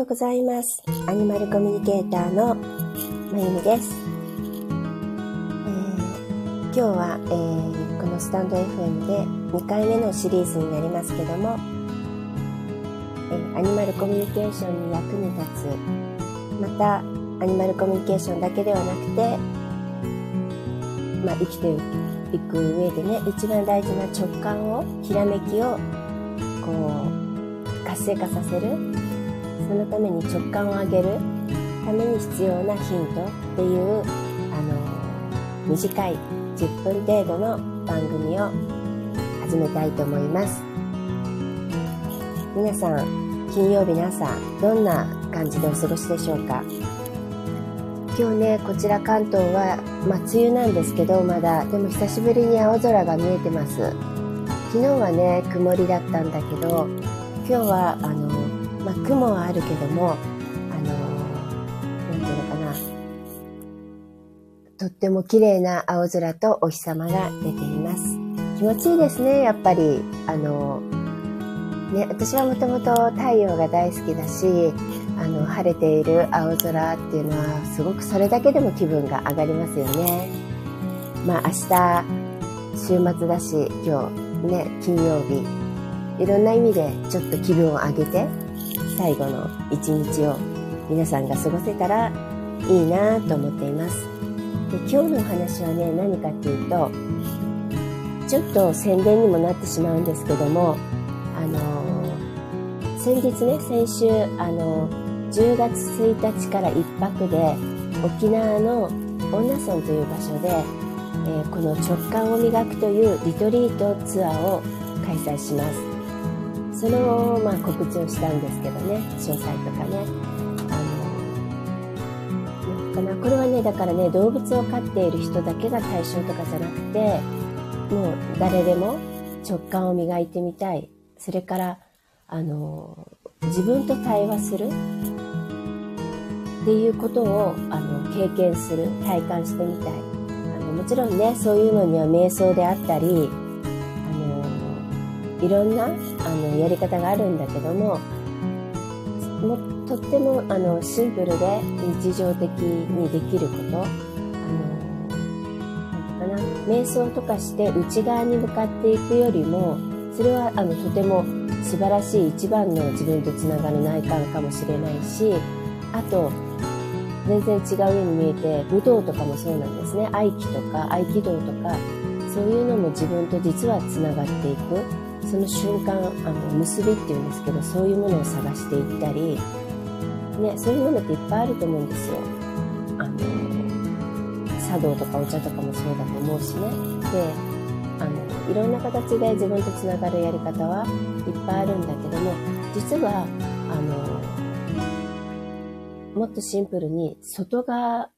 ようございます。アニマルコミュニケーターのまゆみです。えー今日は、えーこのスタンド FM で2回目のシリーズになりますけども、えーアニマルコミュニケーションに役に立つ、またアニマルコミュニケーションだけではなくて、まあ、生きていく上でね、一番大事な直感を、ひらめきを、こう、活性化させるそのために直感を上げるために必要なヒントっていう、あの、短い10分程度の番組を始めたいと思います。皆さん、金曜日の朝、どんな感じでお過ごしでしょうか？今日ね、こちら関東は、まあ、梅雨なんですけど、まだ、でも久しぶりに青空が見えてます。昨日はね、曇りだったんだけど、今日は、あの、まあ、雲はあるけども、あの、なんていうのかな、とっても綺麗な青空とお日様が出ています。気持ちいいですね、やっぱり。あの、ね、私はもともと太陽が大好きだし、あの、晴れている青空っていうのは、すごくそれだけでも気分が上がりますよね。まあ明日、週末だし、今日、ね、金曜日、いろんな意味でちょっと気分を上げて、最後の一日を皆さんが過ごせたらいいなと思っています。で今日のお話はね、何かっていうと、ちょっと宣伝にもなってしまうんですけども、あの先日ね、先週、あの10月1日から1泊で沖縄の恩納村という場所で、えーこの直感を磨くというリトリートツアーを開催します。その、まあ、告知をしたんですけどね、詳細とかね。あの、なんかな、これはね、だからね、動物を飼っている人だけが対象とかじゃなくて、もう誰でも直感を磨いてみたい。それから、あの、自分と対話するっていうことを、あの、経験する、体感してみたい。あの、もちろんね、そういうのには瞑想であったり、いろんな、あの、やり方があるんだけども、もとっても、あの、シンプルで日常的にできること、あの、なんてかな、瞑想とかして内側に向かっていくよりも、それは、あの、とても素晴らしい一番の自分とつながる内観かもしれないし、あと、全然違うように見えて、武道とかもそうなんですね。合気とか合気道とか、そういうのも自分と実はつながっていく。その瞬間、あの、結びっていうんですけど、そういうものを探していったり、ね、そういうものっていっぱいあると思うんですよ。あの、茶道とかお茶とかもそうだと思うしね。で、あの、いろんな形で自分とつながるやり方はいっぱいあるんだけども、実は、あの、もっとシンプルに外側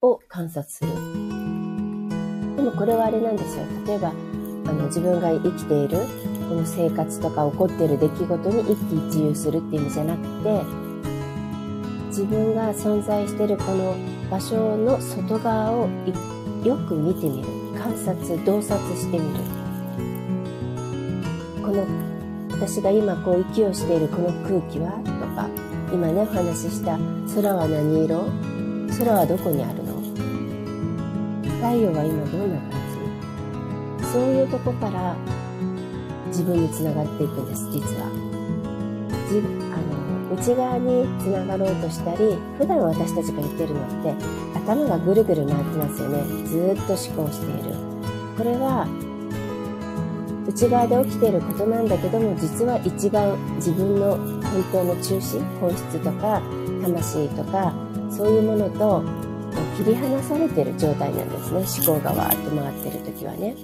を観察する。でもこれはあれなんですよ。例えば、あの自分が生きているこの生活とか起こってる出来事に一喜一憂するっていう意味じゃなくて、自分が存在してるこの場所の外側をよく見てみる。観察、洞察してみる。この私が今こう息をしているこの空気はとか、今ねお話しした空は何色？空はどこにあるの？太陽は今どんな感じ？そういうとこから自分につながっていくんです実は。じあの内側につながろうとしたり普段私たちが言ってるのって頭がぐるぐる回ってますよね。ずっと思考している。これは内側で起きていることなんだけども実は一番自分の本当の中心本質とか魂とかそういうものと切り離されてる状態なんですね。思考がわーっと回ってる時はね、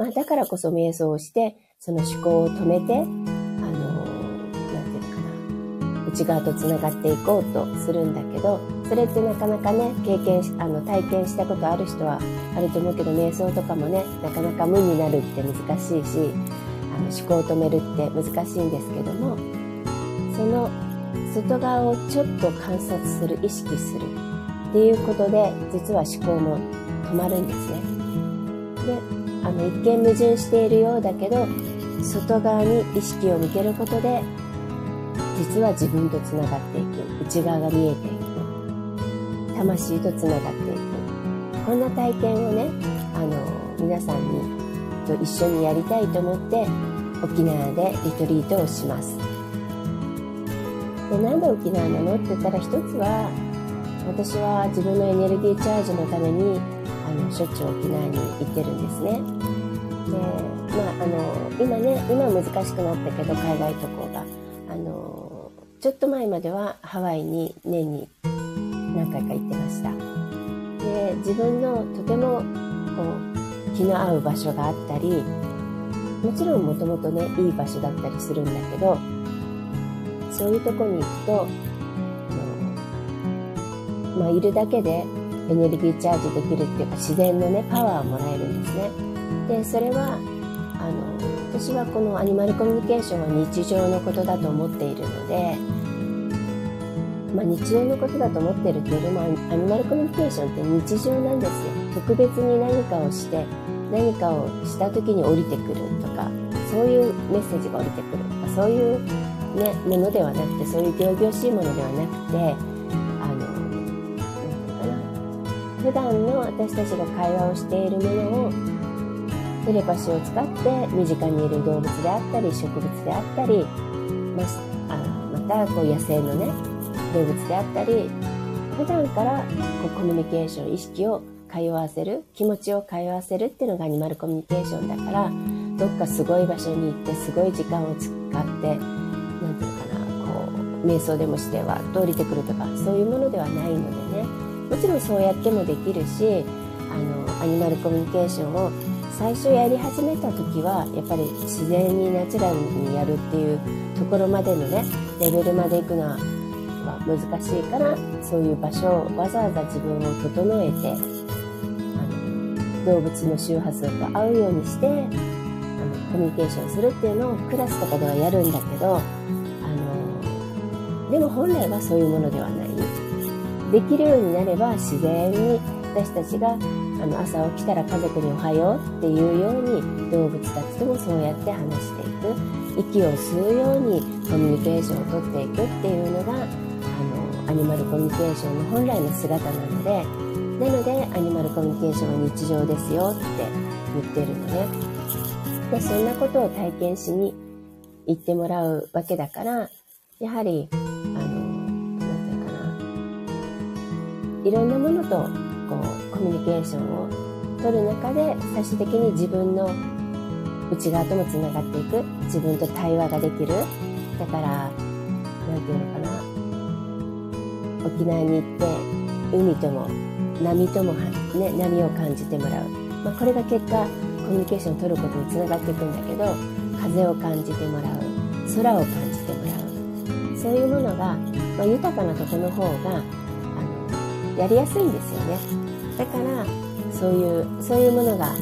まあ、だからこそ瞑想をしてその思考を止めてあのなんていうのかな内側とつながっていこうとするんだけどそれってなかなかね経験しあの体験したことある人はあると思うけど瞑想とかもねなかなか無になるって難しいしあの思考を止めるって難しいんですけどもその外側をちょっと観察する意識するっていうことで実は思考も止まるんですね。であの一見矛盾しているようだけど外側に意識を向けることで実は自分とつながっていく。内側が見えていく。魂とつながっていく。こんな体験をねあの皆さんにと一緒にやりたいと思って沖縄でリトリートをします。でなんで沖縄なの？って言ったら一つは私は自分のエネルギーチャージのためにあのしょっちゅう沖縄に行ってるんですね。でまああの今ね今難しくなったけど海外渡航が。あのちょっと前まではハワイに年に何回か行ってました。で自分のとてもこう気の合う場所があったりもちろんもともとねいい場所だったりするんだけどそういうとこに行くとあの、まあ、いるだけでエネルギーチャージできるっていうか自然のねパワーをもらえるんですね。でそれはあの私はこのアニマルコミュニケーションは日常のことだと思っているので、まあ、日常のことだと思ってるっていうよりもアニマルコミュニケーションって日常なんですよ。特別に何かをして何かをした時に降りてくるとかそういうメッセージが降りてくるとかそういう、ね、ものではなくてそういう仰々しいものではなくて普段の私たちが会話をしているものをテレパシーを使って身近にいる動物であったり植物であったりまあまたこう野生のね動物であったり普段からこうコミュニケーション意識を通わせる気持ちを通わせるっていうのがアニマルコミュニケーションだからどっかすごい場所に行ってすごい時間を使って何て言うかなこう瞑想でもしては通りてくるとかそういうものではないのでもちろんそうやってもできるしあのアニマルコミュニケーションを最初やり始めた時はやっぱり自然にナチュラルにやるっていうところまでのねレベルまで行くのは難しいからそういう場所をわざわざ自分を整えてあの動物の周波数と合うようにしてあのコミュニケーションするっていうのをクラスとかではやるんだけどあのでも本来はそういうものではない。できるようになれば自然に私たちがあの朝起きたら家族におはようっていうように動物たちともそうやって話していく。息を吸うようにコミュニケーションをとっていくっていうのがあのアニマルコミュニケーションの本来の姿なのでなのでアニマルコミュニケーションは日常ですよって言ってるのね。でそんなことを体験しに行ってもらうわけだからやはりあのいろんなものとこうコミュニケーションを取る中で最終的に自分の内側ともつながっていく自分と対話ができる。だから何て言うのかな。沖縄に行って海とも波とも、ね、波を感じてもらう、まあ、これが結果コミュニケーションを取ることにつながっていくんだけど風を感じてもらう。空を感じてもらう。そういうものが、まあ、豊かなとこの方がやりやすいんですよね。だからそういうそういうものがあの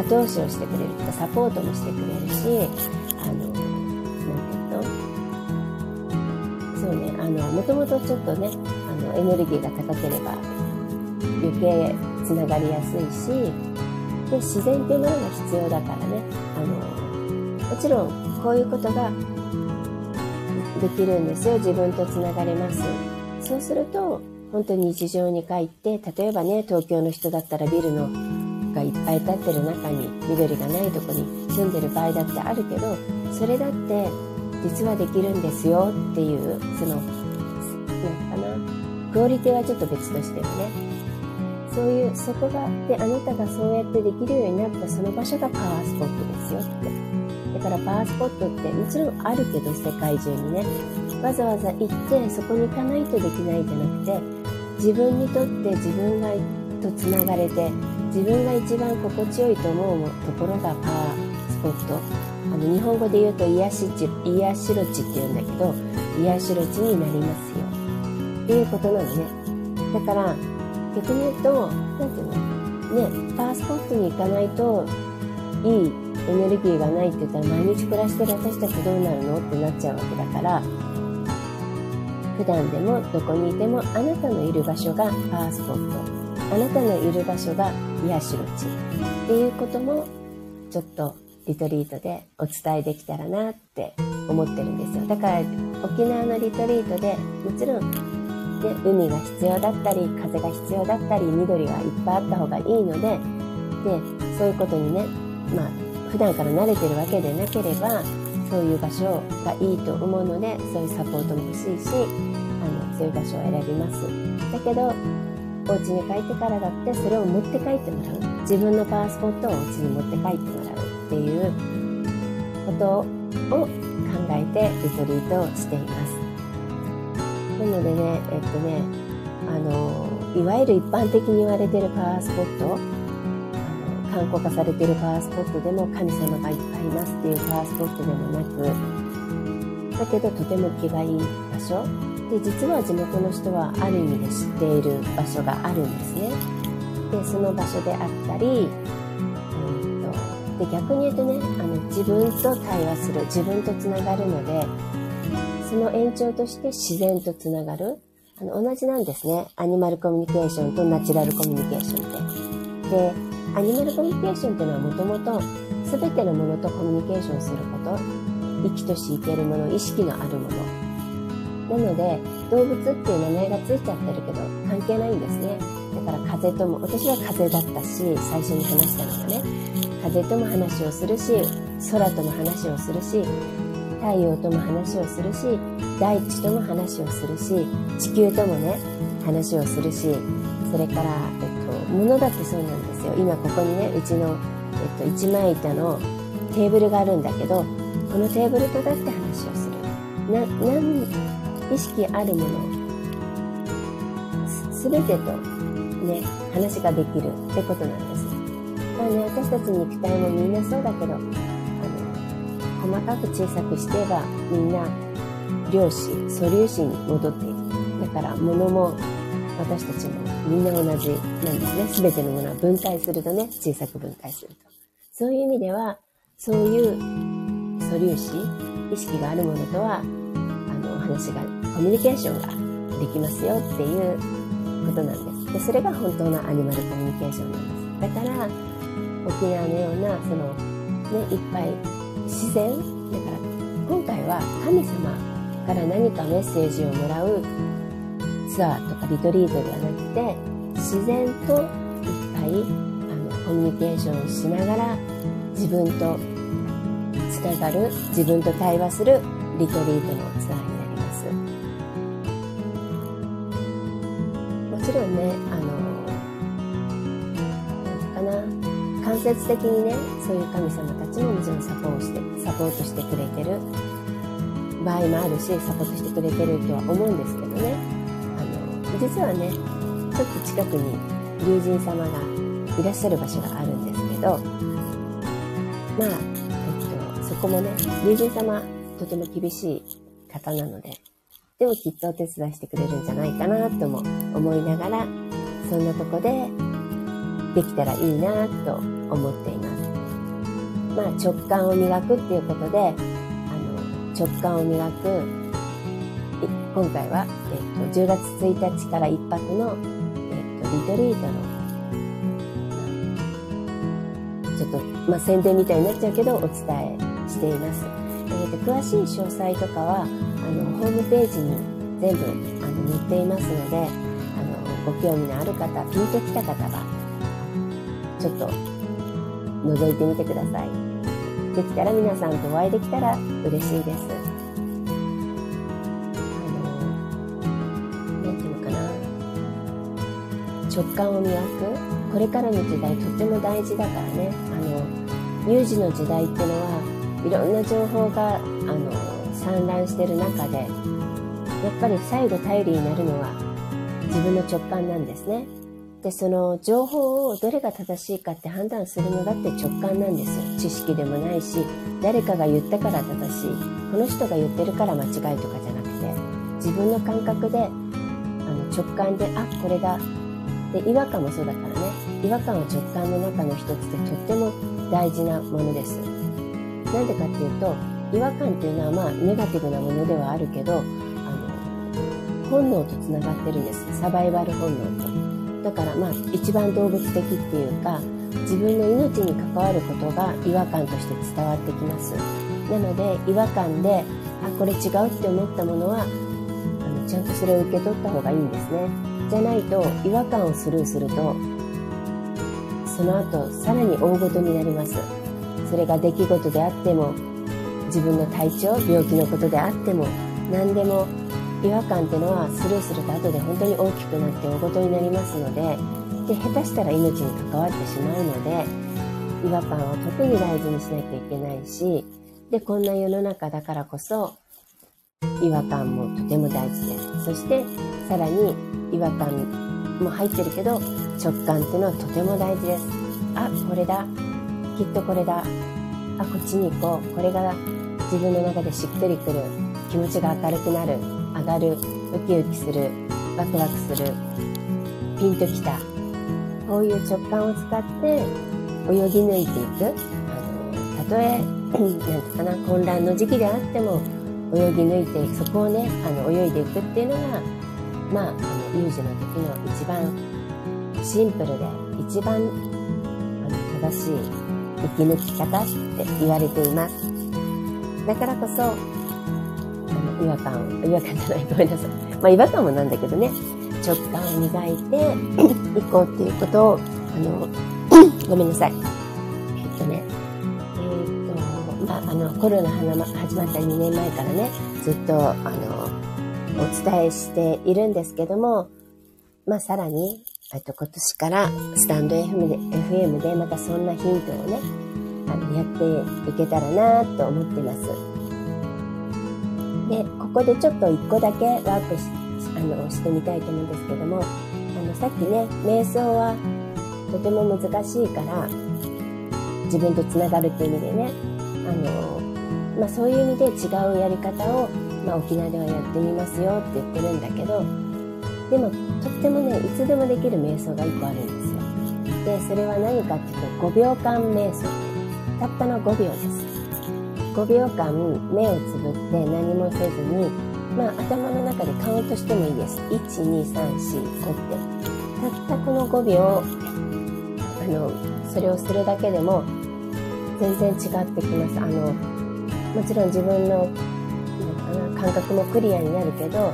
後押しをしてくれるとかサポートもしてくれるしあのなんていうの？そうねあのもともとちょっとねあのエネルギーが高ければ余計つながりやすいしで自然っていうものが必要だからね。あのもちろんこういうことができるんですよ。自分とつながれます。そうすると本当に日常に帰って例えばね東京の人だったらビルのがいっぱい建ってる中に緑がないとこに住んでる場合だってあるけどそれだって実はできるんですよっていうその何かなクオリティはちょっと別としてもね。そういうそこがであなたがそうやってできるようになったその場所がパワースポットですよって。だからパワースポットってもちろんあるけど世界中にね。わざわざ行ってそこに行かないとできないじゃなくて自分にとって自分がとつながれて自分が一番心地よいと思うところがパワースポット。あの日本語で言うと癒し地癒しろ地って言うんだけど癒しろ地になりますよ。っていうことなのね。だから逆に言うと、なんていうのね、パワースポットに行かないと、いいエネルギーがないって言ったら毎日暮らしてる私たちどうなるの？ってなっちゃうわけだから、普段でもどこにいてもあなたのいる場所がパワースポット。あなたのいる場所が癒しろ地っていうこともちょっとリトリートでお伝えできたらなって思ってるんですよ。だから沖縄のリトリートでもちろん、ね、海が必要だったり風が必要だったり緑がいっぱいあった方がいいのででそういうことにねまあ普段から慣れてるわけでなければそういう場所がいいと思うのでそういうサポートも欲しいしあのそういう場所を選びます。だけどお家に帰ってからだってそれを持って帰ってもらう。自分のパワースポットをお家に持って帰ってもらうっていうことを考えてリトリートをしています。なのでねえっとねあのいわゆる一般的に言われてるパワースポット観光化されているパワースポットでも神様がいっぱいいますっていうパワースポットでもなくだけどとても気がいい場所。で実は地元の人はある意味で知っている場所があるんですね。でその場所であったり、えーと、で逆に言うとねあの自分と対話する自分とつながるのでその延長として自然とつながる。あの同じなんですね。アニマルコミュニケーションとナチュラルコミュニケーションって。でアニマルコミュニケーションっていうのはもともと全てのものとコミュニケーションすること。生きとし生けるもの意識のあるもの。なので動物っていう名前がついちゃってるけど関係ないんですね。だから風とも私は風だったし最初に話したのがね。風とも話をするし空とも話をするし太陽とも話をするし大地とも話をするし地球ともね話をするしそれから、えっ、物だってそうなんですよ。今ここにねうちの、えっと、一枚板のテーブルがあるんだけどこのテーブルとだって話をする。な何意識あるもの全てとね話ができる。ってことなんです。まあね私たち肉体もみんなそうだけどあの細かく小さくしてればみんな量子素粒子に戻っているだから物も私たちもみんな同じなんですね。すべてのものは分解するとね、小さく分解すると。そういう意味では、そういう素粒子、意識があるものとは、あの、話が、コミュニケーションができますよっていうことなんです。で、それが本当のアニマルコミュニケーションなんです。だから、沖縄のような、その、ね、いっぱい自然、だから、今回は神様から何かメッセージをもらうツアーとかリトリートではなくて自然といっぱいあのコミュニケーションしながら自分とつながる自分と対話するリトリートのツアーになります。もちろんねあの何かな間接的にねそういう神様たちももちろんサポートしてサポートしてくれてる場合もあるしサポートしてくれてるとは思うんですけどね。実はねちょっと近くに龍神様がいらっしゃる場所があるんですけどまあ、えっと、そこもね龍神様とても厳しい方なのででもきっとお手伝いしてくれるんじゃないかなとも思いながらそんなとこでできたらいいなと思っています。まあ直感を磨くっていうことであの直感を磨く今回は、え、10月1日から1泊の、えっと、リトリートの、ちょっと、まあ、宣伝みたいになっちゃうけど、お伝えしています。えっと、詳しい詳細とかは、あの、ホームページに全部、あの、載っていますので、あの、ご興味のある方、ピンときた方は、ちょっと、覗いてみてください。できたら皆さんとお会いできたら嬉しいです。直感を磨く。これからの時代とっても大事だからね。あの有事の時代っていうのはいろんな情報があの散乱してる中でやっぱり最後頼りになるのは自分の直感なんですね。でその情報をどれが正しいかって判断するのだって直感なんです。よ知識でもないし誰かが言ったから正しい。この人が言ってるから間違いとかじゃなくて自分の感覚であの直感であこれだ。で違和感もそうだからね。違和感は直感の中の一つでとっても大事なものです。なんでかっていうと違和感っていうのはまあネガティブなものではあるけどあの本能とつながってるんです。サバイバル本能と。だからまあ一番動物的っていうか自分の命に関わることが違和感として伝わってきます。なので違和感であ、これ違うって思ったものは、あのちゃんとそれを受け取った方がいいんですね。じゃないと、違和感をスルーすると、その後、さらに大ごとになります。それが出来事であっても、自分の体調、病気のことであっても、何でも違和感っていうのはスルーすると後で本当に大きくなって大ごとになりますのでで下手したら命に関わってしまうので違和感を特に大事にしなきゃいけないしでこんな世の中だからこそ違和感もとても大事ですそしてさらに違和感も入ってるけど直感っていうのはとても大事です。あこれだ。きっとこれだ。あこっちに行こう。これが自分の中でしっくりくる。気持ちが明るくなる。上がる。ウキウキする。ワクワクする。ピンときた。こういう直感を使って泳ぎ抜いていく。あのたとえ なんかな。混乱の時期であっても泳ぎ抜いてそこをねあの泳いでいくっていうのがまああの有事の時の一番シンプルで一番あの正しい生き抜き方って言われていますだからこそあの違和感、違和感じゃない、ごめんなさい。まあ違和感もなんだけどね、直感を磨いていこうっていうことを、あの、ごめんなさい。えっとね、えー、っと、まあ、あの、コロナ始まった2年前からね、ずっと、あの、お伝えしているんですけども、まあ、さらに、えっと、今年からスタンド FM で、FM でまたそんなヒントをね、あの、やっていけたらなと思ってます。で、ここでちょっと一個だけワークしあのしてみたいと思うんですけども、あの、さっきね、瞑想はとても難しいから、自分とつながるっていう意味でね、あの、まあそういう意味で違うやり方を、まあ沖縄ではやってみますよって言ってるんだけど、でもとってもね、いつでもできる瞑想が1個あるんですよ。で、それは何かっていうと、5秒間瞑想。たったの5秒です。5秒間目をつぶって何もせずに、まあ、頭の中でカウントしてもいいです。1、2、3、4、5って。たったこの5秒、あの、それをするだけでも全然違ってきます。あの、もちろん自分の感覚もクリアになるけど、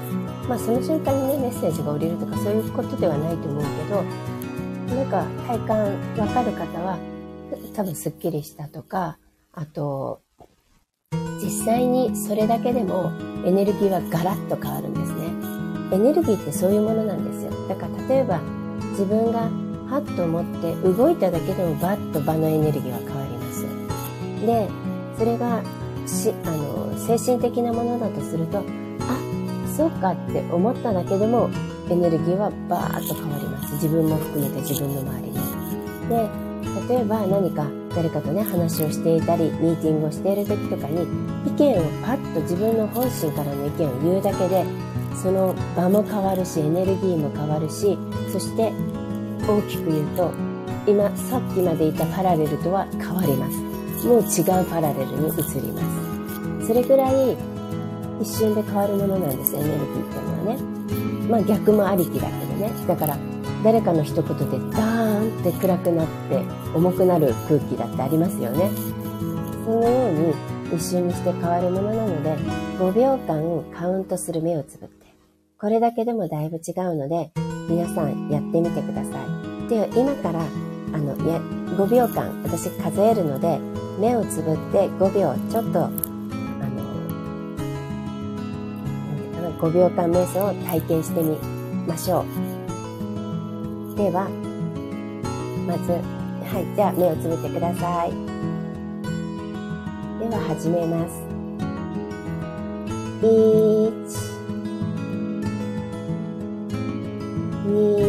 まあその瞬間にね、メッセージが降りるとかそういうことではないと思うけど、なんか体感わかる方は多分スッキリしたとか、あと、実際にそれだけでもエネルギーはガラッと変わるんですね。エネルギーってそういうものなんですよ。だから例えば自分がハッと思って動いただけでもバッと場のエネルギーは変わります。で、それがしあの精神的なものだとすると、あ、そうかって思っただけでもエネルギーはバーッと変わります。自分も含めて自分の周りも。で、例えば何か誰かとね話をしていたりミーティングをしている時とかに意見をパッと自分の本心からの意見を言うだけでその場も変わるしエネルギーも変わるしそして大きく言うと今さっきまでいたパラレルとは変わりますもう違うパラレルに移りますそれぐらい一瞬で変わるものなんですエネルギーっていうのはねまあ逆もありきだけどねだから誰かの一言でダーンって暗くなって重くなる空気だってありますよね。そのように一瞬にして変わるものなので5秒間カウントする目をつぶってこれだけでもだいぶ違うので皆さんやってみてください。では今からあのや5秒間私数えるので目をつぶって5秒ちょっとあの5秒間瞑想を体験してみましょう。では、まず、はい、じゃあ目をつぶってください。では始めます。1、2、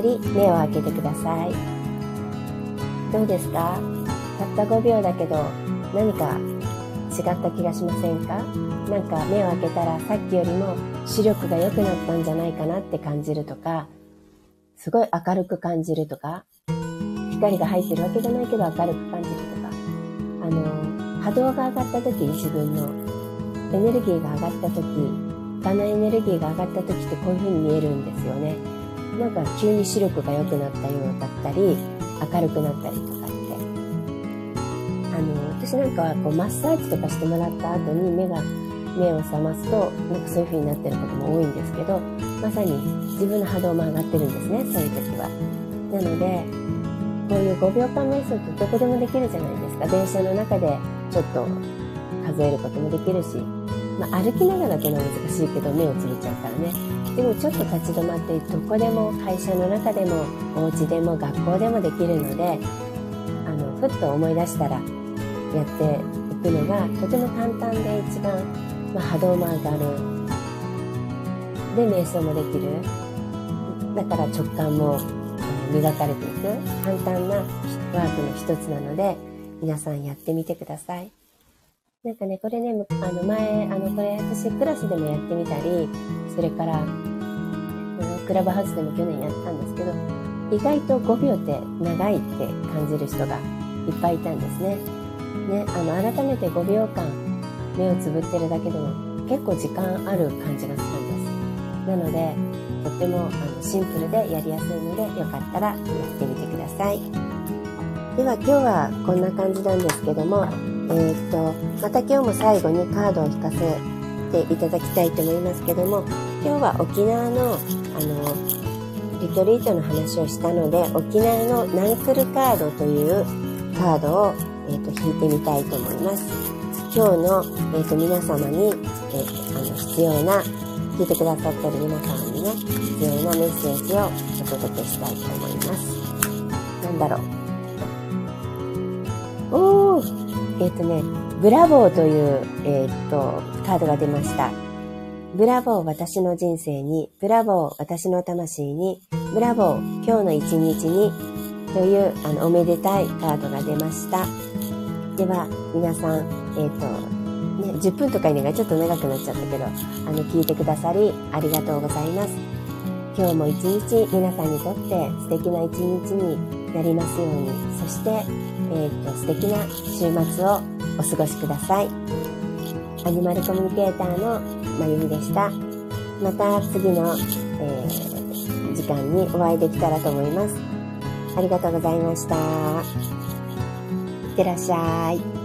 くり目を開けてください。どうですか？たった5秒だけど何か違った気がしませんか？なんか目を開けたらさっきよりも視力が良くなったんじゃないかなって感じるとか、すごい明るく感じるとか、光が入ってるわけじゃないけど明るく感じるとか、あの、波動が上がった時自分のエネルギーが上がった時場のエネルギーが上がった時ってこういう風に見えるんですよね。なんか急に視力が良くなったようだったり明るくなったりとかって。あの私なんかはこうマッサージとかしてもらった後に目が目を覚ますとなんかそういう風になってることも多いんですけどまさに自分の波動も上がってるんですねそういう時は。なのでこういう5秒間瞑想ってどこでもできるじゃないですか。電車の中でちょっと数えることもできるし、まあ、歩きながらっていうのは難しいけど目をつぶっちゃうからね。でもちょっと立ち止まってどこでも会社の中でもお家でも学校でもできるのであのふっと思い出したらやっていくのがとても簡単で一番、まあ、波動も上がる。で瞑想もできる。だから直感も磨かれていく。簡単なワークの一つなので皆さんやってみてください。なんかね、これね、あの前、あの、これ私クラスでもやってみたり、それから、クラブハウスでも去年やったんですけど、意外と5秒って長いって感じる人がいっぱいいたんですね。ね、あの、改めて5秒間目をつぶってるだけでも結構時間ある感じがするんです。なので、とってもあのシンプルでやりやすいので、よかったらやってみてください。では今日はこんな感じなんですけども、えー、っと、また今日も最後にカードを引かせていただきたいと思いますけども、今日は沖縄の、あの、リトリートの話をしたので、沖縄のナンクルカードというカードを、えー、っと引いてみたいと思います。今日の、えー、っと皆様に、えあの必要な、聞いてくださってる皆様にね、必要なメッセージをお届けしたいと思います。なんだろう。おーえっ、ー、とね、ブラボーという、えっ、ー、と、カードが出ました。ブラボー私の人生に、ブラボー私の魂に、ブラボー今日の一日に、という、あの、おめでたいカードが出ました。では、皆さん、えっ、ー、と、ね、10分とかにがちょっと長くなっちゃったけど、あの、聞いてくださり、ありがとうございます。今日も一日、皆さんにとって素敵な一日になりますように、そして、えー、と素敵な週末をお過ごしください。アニマルコミュニケーターのまゆみでした。また次の、えー、時間にお会いできたらと思います。ありがとうございました。いってらっしゃい。